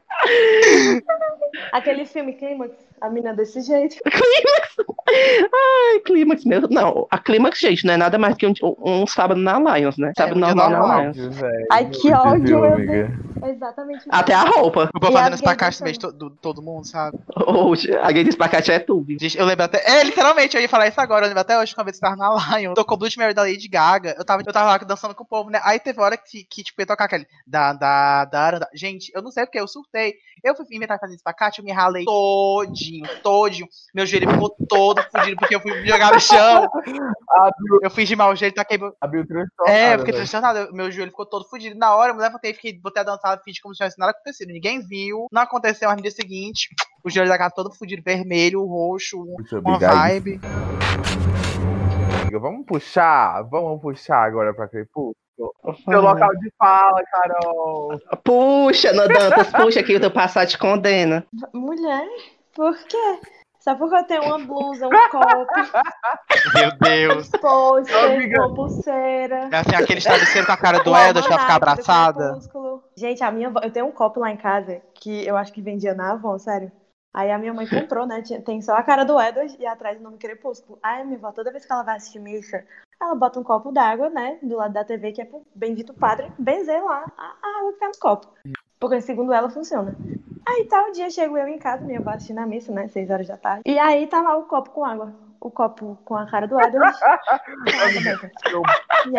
Aquele filme Clímax, a mina desse jeito. Ai, clímax mesmo. Não, a clímax, gente, não é nada mais que um, um sábado na Lions, né? Sábado um dia normal na. Lions. Ai, que ódio, meu exatamente Até a roupa. O povo E fazendo as espacate gays no meio de to- do- todo mundo, sabe? Hoje, a gay de espacate é tudo. Gente, eu lembro até. É, literalmente, eu ia falar isso agora. Eu lembro até hoje, que uma vez eu tava na Lion. Tocou Blood Mary da Lady Gaga. Eu tava, eu tava lá dançando com o povo, né? Aí teve hora que, que tipo, ia tocar aquele. Da, da, da, da. Gente, eu não sei porque eu surtei. Eu fui inventar fazer espacate, eu me ralei todinho, todinho. Meu joelho ficou todo fudido porque eu fui jogar no chão. Eu fiz de mau jeito, taquei meu. a Bill transtornada, É, eu fiquei velho. transtornado. Meu joelho ficou todo fudido. Na hora, eu me levantei, fiquei, botei a dançar, fiz como se tivesse nada acontecido. Ninguém viu, não aconteceu. Mas no dia seguinte, o joelho da gata todo fudido, vermelho, roxo, Muito uma obrigado. vibe. Amiga, Vamos puxar, vamos puxar agora pra Crepúsculo. Seu local de fala, Carol. Puxa, no Dantas, puxa que o teu passado te condena. Mulher, por quê? Só porque eu tenho uma blusa, um copo, Meu Deus. pôster, Amiga. uma pulseira. É assim, aquele travesseiro com a cara do um Edward pra ficar abraçada. Gente, a minha eu tenho um copo lá em casa que eu acho que vendia na Avon, sério. Aí a minha mãe comprou, né? Tem só a cara do Edward e atrás o nome Crepúsculo. Aí a minha avó, toda vez que ela vai assistir missa, ela bota um copo d'água, né? Do lado da TV, que é pro Bendito Padre, benzer lá a, água que tá no copo. Porque segundo ela funciona. Aí tal dia chego eu em casa, minha avó assistindo a missa, né? Seis horas da tarde. E aí tá lá o copo com água. O copo com a cara do E é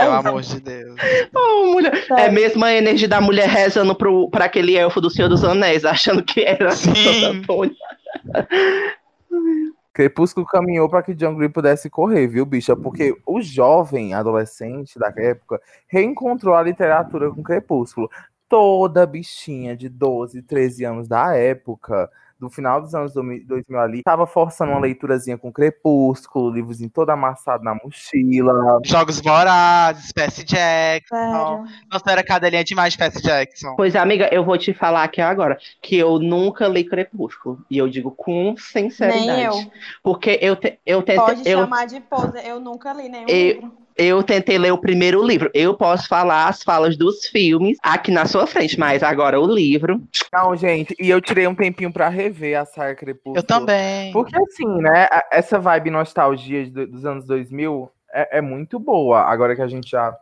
Pelo isso. amor de Deus. Oh, mulher. É Sério. mesmo a energia da mulher rezando pro, pra aquele elfo do Senhor dos Anéis, achando que era Sim. Crepúsculo caminhou para que John Green pudesse correr, viu, bicha? Porque o jovem adolescente da época reencontrou a literatura com Crepúsculo. Toda bichinha de 12, 13 anos da época, do final dos anos 2000 ali, estava forçando uma leiturazinha com Crepúsculo, livrozinho todo amassado na mochila. Jogos vorazes, Percy Jackson. Nossa, era cadelinha demais de Percy Jackson. Pois, amiga, eu vou te falar aqui agora que eu nunca li Crepúsculo. E eu digo com sinceridade. Nem eu. Porque eu, te, eu, tentei, Pode eu, chamar de pose. Eu nunca li nenhum Eu- livro. Eu tentei ler o primeiro livro. Eu posso falar as falas dos filmes aqui na sua frente, mas agora o livro. Não, gente, e eu tirei um tempinho para rever a saga Crepúsculo. Eu também. Porque assim, né, essa vibe nostalgia dos anos 2000 é, é muito boa. Agora que a gente já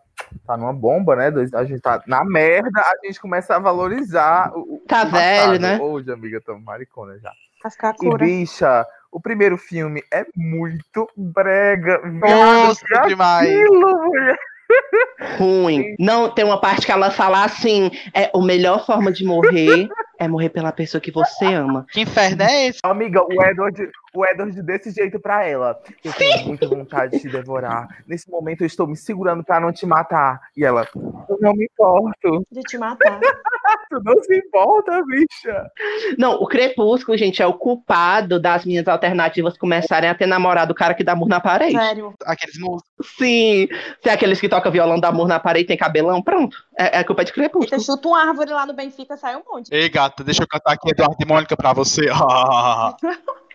tá numa bomba, né, a gente tá na merda, a gente começa a valorizar o, Tá o velho, né? Hoje, amiga, tô maricona já. E, Cascacura. bicha, o primeiro filme é muito brega. Nossa, Viado, que demais. aquilo, mulher. Ruim. Não, tem uma parte que ela fala assim: é a melhor forma de morrer é morrer pela pessoa que você ama. Que inferno é esse? Amiga, o Edward, o Edward desse jeito pra ela. Eu tenho muita vontade de te devorar. Nesse momento eu estou me segurando pra não te matar. E ela, eu não me importo. De te matar. Tu não se importa, bicha. Não, o Crepúsculo, gente, é o culpado das minhas alternativas começarem a ter namorado o cara que dá amor na parede. Sério. Aqueles músicos. Sim. Se é aqueles que tocam violão, dá amor na parede e tem cabelão, pronto. É, é culpa de Crepúsculo. tu chuta uma árvore lá no Benfica, sai um monte. Ei, gata, deixa eu cantar aqui Eduardo e Mônica pra você.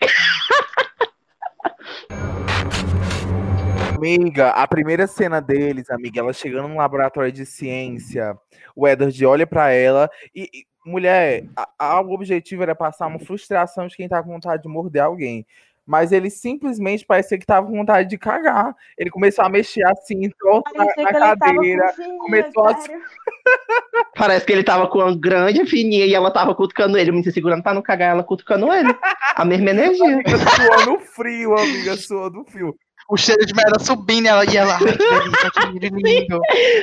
Amiga, a primeira cena deles, amiga, ela chegando no laboratório de ciência, o Edward olha pra ela e, e, mulher, a- a- o objetivo era passar uma frustração de quem tá com vontade de morder alguém. Mas ele simplesmente parecia que tava com vontade de cagar. Ele começou a mexer assim, torto na, Parecia na ele cadeira. fininha, começou a-. Parece que ele tava com uma grande fininha e ela tava cutucando ele, me segurando pra não cagar, ela cutucando ele. A mesma energia. Amiga, suando frio, amiga, suando frio. O cheiro de merda subindo ela, e ela. Que lindo.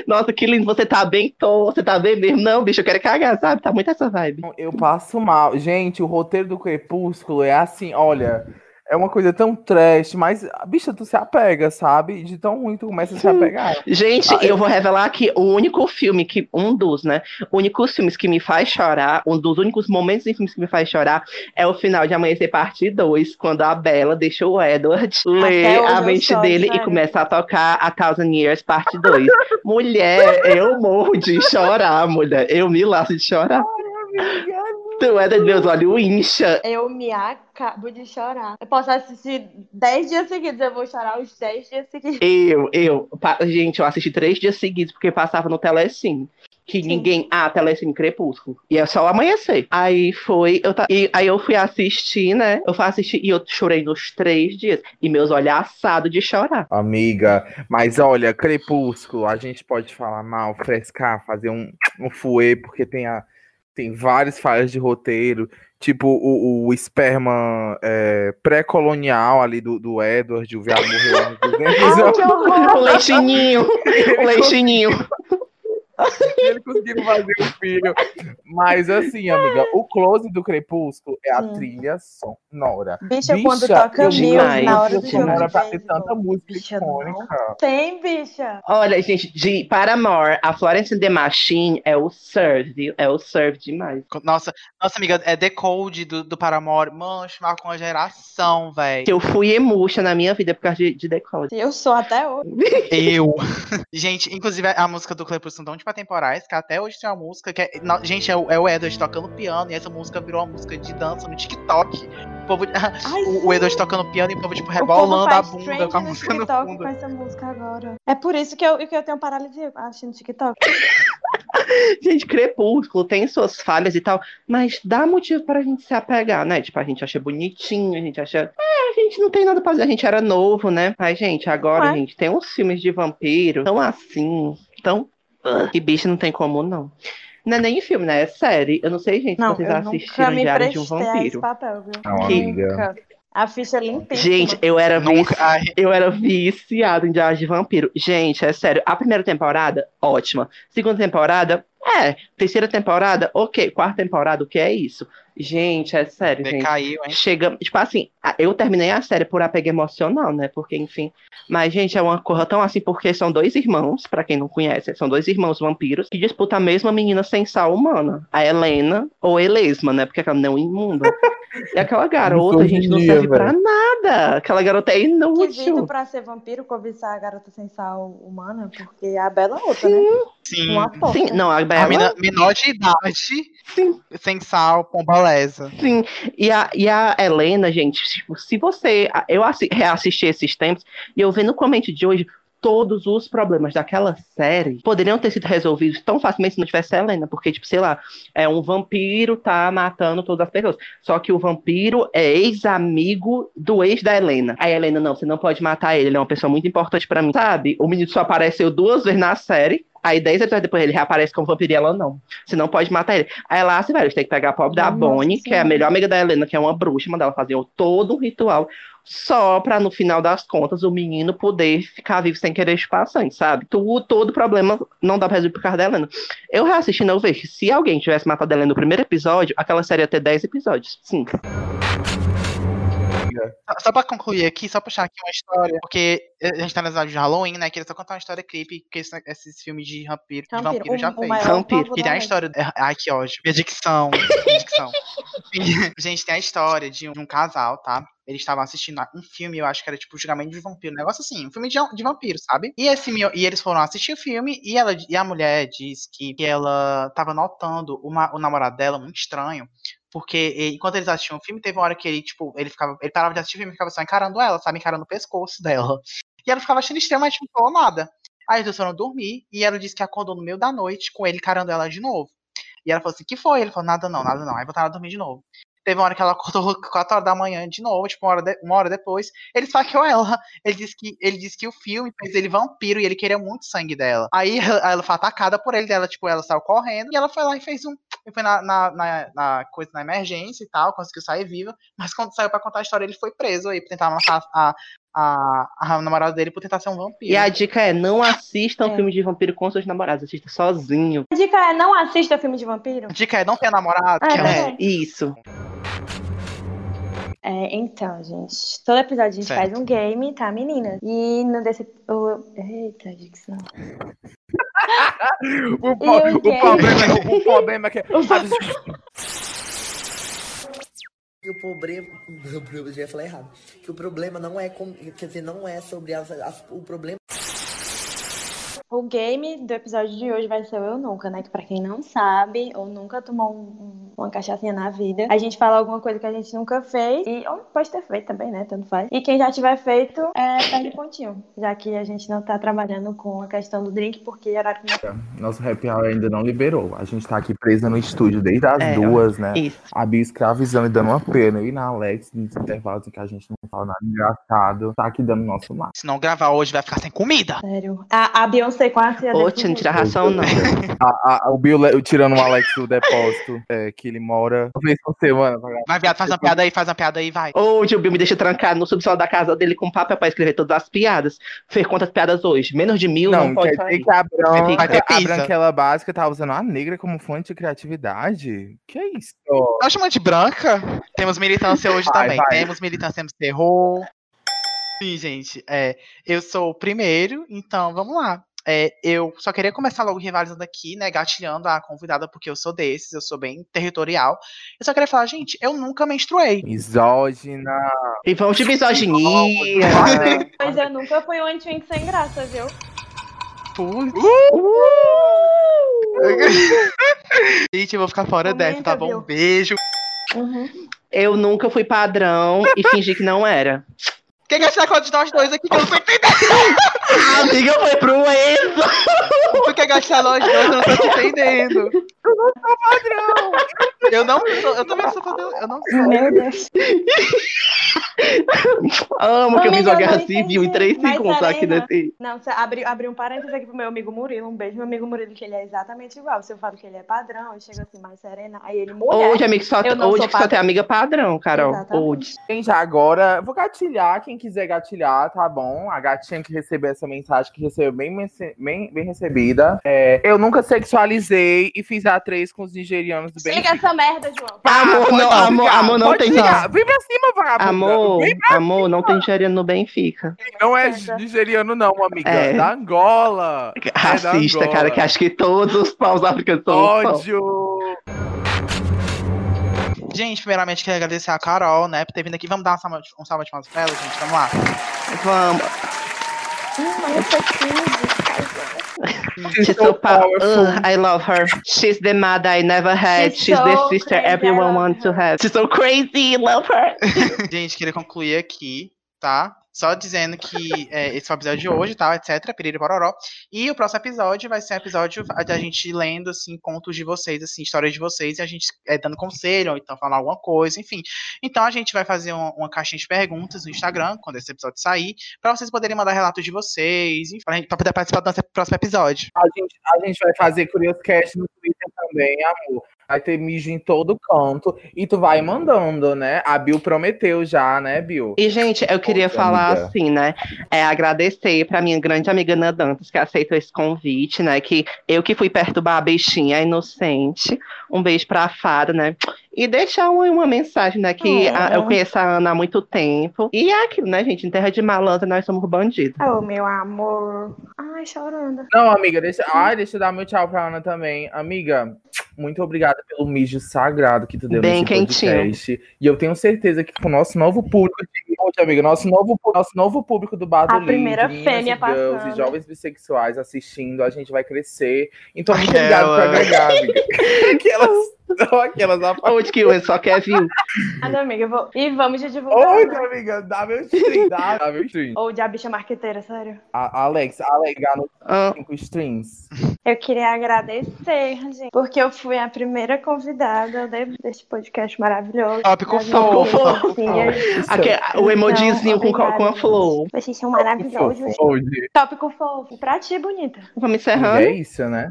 Nossa, que lindo, você tá bem tom, você tá bem mesmo. Não, bicho, eu quero cagar, sabe? Tá muito essa vibe. Eu passo mal. Gente, o roteiro do Crepúsculo é assim, olha. É uma coisa tão trash, mas, bicha, tu se apega, sabe? De tão ruim tu começa a se apegar. Gente, Ah, eu vou revelar que o único filme que, um dos, né? Únicos filmes que me faz chorar, um dos únicos momentos em filmes que me faz chorar é o final de Amanhecer Parte 2, quando a Bella deixa o Edward ler a eu mente dele e sério. começa a tocar a Thousand Years Parte 2. mulher, eu morro de chorar, mulher. Eu me laço de chorar. Tu é de Deus, olha o incha. Eu me acabo de chorar. Eu posso assistir 10 dias seguidos, eu vou chorar os 10 dias seguidos. Eu, eu, pa- gente, eu assisti três dias seguidos porque passava no Telecine. Que Sim. ninguém. Ah, Telecine Crepúsculo. E é só o amanhecer. Aí foi. Eu ta- e, aí eu fui assistir, né? Eu fui assistir e eu chorei nos três dias. E meus olhos assados de chorar. Amiga, mas olha, Crepúsculo, a gente pode falar mal, frescar, fazer um, um fuê, porque tem a, tem várias falhas de roteiro, tipo o, o esperma é, pré-colonial ali do, do Edward, o viado morreu há uns 200 Ai, que horror! O leitinho, o leitinho. ele conseguiu fazer o filho. Mas assim, amiga, o close do Crepúsculo é a Sim. trilha sonora. Bicha, Bicha, quando toca Mills demais. na hora do filme sonora de pra ter tanta música Bicha, não icônica. Tem, bicha. Olha, gente, de Paramore, a Florence and the Machine é o serve, viu? É o serve demais. Nossa, nossa amiga, é Decode do, do Paramore. Mano, marcou uma geração, velho. Eu fui emuxa na minha vida por causa de, de Decode. Eu sou até hoje. Eu. Gente, inclusive a música do Crepúsculo são tipo temporais, que até hoje tem uma música que é. no- gente, é o, é o Edward tocando piano, e essa música virou uma música de dança no TikTok. O, povo, Ai, o, o Edward tocando piano e o povo, tipo, rebolando a bunda com a no música no TikTok fundo. com essa música agora. É por isso que eu, que eu tenho paralisia assistindo TikTok. Gente, Crepúsculo tem suas falhas e tal, mas dá motivo pra gente se apegar, né? Tipo, a gente acha bonitinho, a gente acha. É, a gente não tem nada pra fazer, a gente era novo, né? Mas, gente, agora, Ué. gente, tem uns filmes de vampiro tão assim, tão. Que bicho não tem como, não. Não é nem filme, né? É série. Eu não sei, gente, Não, se vocês assistiram Diário de um Vampiro. papel, viu? Não, Que- amiga. Nunca. A ficha é limpíssima. Gente, eu era Nunca. vici- Eu era viciado em Diário de Vampiro. Gente, é sério. A primeira temporada, ótima. Segunda temporada, é. Terceira temporada, ok. Quarta temporada, o que é isso? Gente, é sério, gente. decaiu, hein? Chega, tipo assim, a- eu terminei a série por apego emocional, né? Porque, enfim. Mas, gente, é uma coisa tão assim, porque são dois irmãos, pra quem não conhece, são dois irmãos vampiros que disputam a mesma menina sem sal humana, a Helena ou Elesma, né? Porque aquela não é imunda. E aquela garota, gente, não serve pra nada. Aquela garota é Quesito inútil. pra ser vampiro, cobiçar a garota sem sal humana, porque a Bela é outra, né? Sim. Uma porta. Sim, não, a A Bela. mina, menor de idade, Sim. sem sal, pombalesa. Sim, e a, e a Helena, gente, tipo, se você. Eu assi- reassisti esses tempos e eu vendo o comente de hoje, todos os problemas daquela série poderiam ter sido resolvidos tão facilmente se não tivesse a Helena, porque, tipo, sei lá, é um vampiro tá matando todas as pessoas. Só que o vampiro é ex-amigo do ex da Helena. A Helena, não, você não pode matar ele, ele é uma pessoa muito importante pra mim, sabe? O menino só apareceu duas vezes na série. Aí, dez episódios depois, ele reaparece como vampiro e ela não. Você não pode matar ele. Aí ela, assim, velho, tem que pegar a pobre da Nossa Bonnie, que é a melhor amiga da Helena, que é uma bruxa, mandar ela fazer todo um ritual só pra, no final das contas, o menino poder ficar vivo sem querer chupar sangue, sabe? Tu, todo problema não dá pra resolver por causa da Helena. Eu reassistindo, eu vejo que se alguém tivesse matado a Helena no primeiro episódio, aquela série ia ter 10 episódios. Sim. Só, só pra concluir aqui, só puxar aqui uma história, porque a gente tá nas episódio de Halloween, né? Queria só contar uma história creepy que esse- esses filmes de vampiro, de Vampiro, vampiro já fez. Vampiro. E tem a história. é, Ai, que ódio. Minha dicção. Minha dicção. Gente, tem a história de um, de um casal, tá? Eles estavam assistindo um filme, eu acho que era tipo Julgamento de Vampiro, um negócio assim, um filme de, de vampiro, sabe? E, esse, e eles foram assistir o filme e, ela, e a mulher disse que, que ela tava notando uma, o namorado dela muito estranho. Porque enquanto eles assistiam o filme, teve uma hora que ele, tipo, ele ficava. Ele parava de assistir o filme e ficava só encarando ela, sabe? Encarando o pescoço dela. E ela ficava achando estranho, mas não falou nada. Aí eles foram dormir e ela disse que acordou no meio da noite com ele encarando ela de novo. E ela falou assim, que foi? Ele falou, nada não, nada não. Aí botaram ela dormir de novo. Teve uma hora que ela acordou 4 horas da manhã de novo, tipo, uma hora, de- uma hora depois. Ele saqueou ela. Ele disse, que, ele disse que o filme fez ele vampiro e ele queria muito sangue dela. Aí ela, ela foi atacada por ele, ela, tipo, ela saiu correndo e ela foi lá e fez um. E Foi na, na, na, na coisa na emergência e tal, conseguiu sair viva. Mas quando saiu pra contar a história, ele foi preso aí por tentar matar a, a, a namorada dele por tentar ser um vampiro. E a dica é: não assistam É. filme de vampiro com seus namorados, assista sozinho. A dica é não assista filme de vampiro. A dica é não ter namorado, Ah, que é um- é. É, isso. É, então, gente, todo episódio a gente Certo. faz um game, tá, meninas? E no desse. o- Eita, dicção. O, po- o o problema, é- o problema é que. E o problema, eu já ia falar errado. Que o problema não é com, quer dizer, não é sobre as, as- o problema O game do episódio de hoje vai ser o Eu Nunca, né? Que pra quem não sabe, ou nunca tomou um- um- uma cachaçinha na vida, a gente fala alguma coisa que a gente nunca fez, e ou pode ter feito também, né? Tanto faz. E quem já tiver feito, é, perde pontinho. Já que a gente não tá trabalhando com a questão do drink, porque é que não Nosso happy hour ainda não liberou. A gente tá aqui presa no estúdio desde as É, duas, né? Isso. A Bia escravizando e dando uma pena. E na Alex, nos intervalos em que a gente não fala nada engraçado, tá aqui dando nosso mar. Se não gravar hoje, vai ficar sem comida. Sério. A, a Beyoncé sei é Ô, tia, não tira ração, não. A- a- o Bill tirando o Alex do depósito, é, que ele mora uma vez por semana. pra- Vai, viado, faz uma piada aí, faz uma piada aí, vai. Hoje o Bill me deixa trancado no subsolo da casa dele com papel pra escrever todas as piadas. Fez quantas piadas hoje? Menos de mil não, Não, pode sair. que a branca, Vai ter a branquela básica tá usando a negra como fonte de criatividade? Que isso? Tá chamando de branca? Temos militância hoje Vai, também. vai. Temos militância, temos terror. Sim, gente. É, eu sou o primeiro, então vamos lá. É, eu só queria começar logo rivalizando aqui, né? Gatilhando a convidada, porque eu sou desses, eu sou bem territorial. Eu só queria falar, gente, eu nunca menstruei. Misógina. E vamos de misoginia. Mas eu nunca fui um anti sem graça, viu? Putz. Uh! gente, eu vou ficar fora Comenta, dessa, tá bom? viu? Um beijo. Uhum. Eu nunca fui padrão e fingi que não era. Quem quer tirar conta de nós dois aqui que eu não tô entendendo? A amiga foi pro Enzo. Tu quer gastar nós dois, eu não tô te entendendo. Eu não sou padrão. Eu não sou, eu também sou padrão. Eu não sou. Meu Deus. Amo que eu fiz uma guerra não civil em três segundos aqui nesse. Não, você abriu abri um parênteses aqui pro meu amigo Murilo. Um beijo, meu amigo Murilo, que ele é exatamente igual. Se eu falo que ele é padrão, eu chego assim, mais serena. Aí ele mulher. Hoje, amigo, só, não hoje que só tem amiga padrão, Carol. Exatamente. Hoje. Gente, agora, vou gatilhar. Quem quiser gatilhar, tá bom? A gatinha que recebeu essa mensagem, que recebeu bem, bem, bem recebida. É, eu nunca sexualizei e fiz a três com os nigerianos do bem. Liga essa merda, João. Amor, não, amor, amor, não tem não. Vem pra cima, vagabundo. Amor, Pra amor, não tem nigeriano no Benfica. Não é nigeriano, não, amiga. É. Da Angola. Racista, Angola. cara, que acha que todos os paus africanos são. Ódio. Gente, primeiramente queria agradecer a Carol, né, por ter vindo aqui. Vamos dar salva, um salva de palmas pra ela, gente. Vamos lá. Vamos. Hum, mas eu She's so powerful. Ugh, I love her. She's the mother I never had. She's She's, the so sister crazy, everyone wants to have. She's so crazy. Love her. Gente, queria concluir aqui, tá? Só dizendo que é, esse foi o episódio de hoje, tá? Etc. Piriri Pororó. E o próximo episódio vai ser um episódio da gente lendo, assim, contos de vocês, assim, histórias de vocês, e a gente é, dando conselho, ou então falar alguma coisa, enfim. Então a gente vai fazer uma, uma caixinha de perguntas no Instagram, quando esse episódio sair, pra vocês poderem mandar relatos de vocês, enfim, pra, gente, pra poder participar do nosso próximo episódio. A gente, a gente vai fazer Curioscast no Twitter também, amor. Vai ter mijo em todo canto. E tu vai mandando, né? A Bill prometeu já, né, Bill? E, gente, eu queria falar amiga. assim, né? É agradecer pra minha grande amiga Ana Dantas, que aceitou esse convite, né? Que eu que fui perturbar a bichinha inocente. Um beijo pra fada, né? E deixar uma, uma mensagem, né? Que a- eu conheço a Ana há muito tempo. E é aquilo, né, gente? Em terra de malandra, nós somos bandidos. Oh, meu amor. Ai, chorando. Não, amiga, deixa. Ai, deixa eu dar meu tchau pra Ana também. Amiga, muito obrigada pelo mijo sagrado que tu deu Bem nesse quentinho. podcast. E eu tenho certeza que com o nosso novo público de hoje, amiga, nosso novo, nosso novo público do Bar do A primeira fêmea passando. e jovens bissexuais assistindo, a gente vai crescer. Então, muito Aquela. obrigado por agregar, amiga. Aquelas. Não, aquelas Hoje que o Enzo só quer view. Ah, não, amiga, eu vou... E vamos de divulgar. Oi, né? amiga, dá meu stream, dá, dá meu stream. Ou de a bicha marqueteira, sério. A- Alex, alegar nos Ah, cinco streams. Eu queria agradecer, gente, porque eu fui a primeira convidada de- deste podcast maravilhoso. Tópico Maravilhoso, fofo. assim, aque- o emojizinho com, obrigada, com a flor. Vocês são maravilhosos. Tópico fofo. Pra ti, bonita. Vamos É encerrando. isso, né?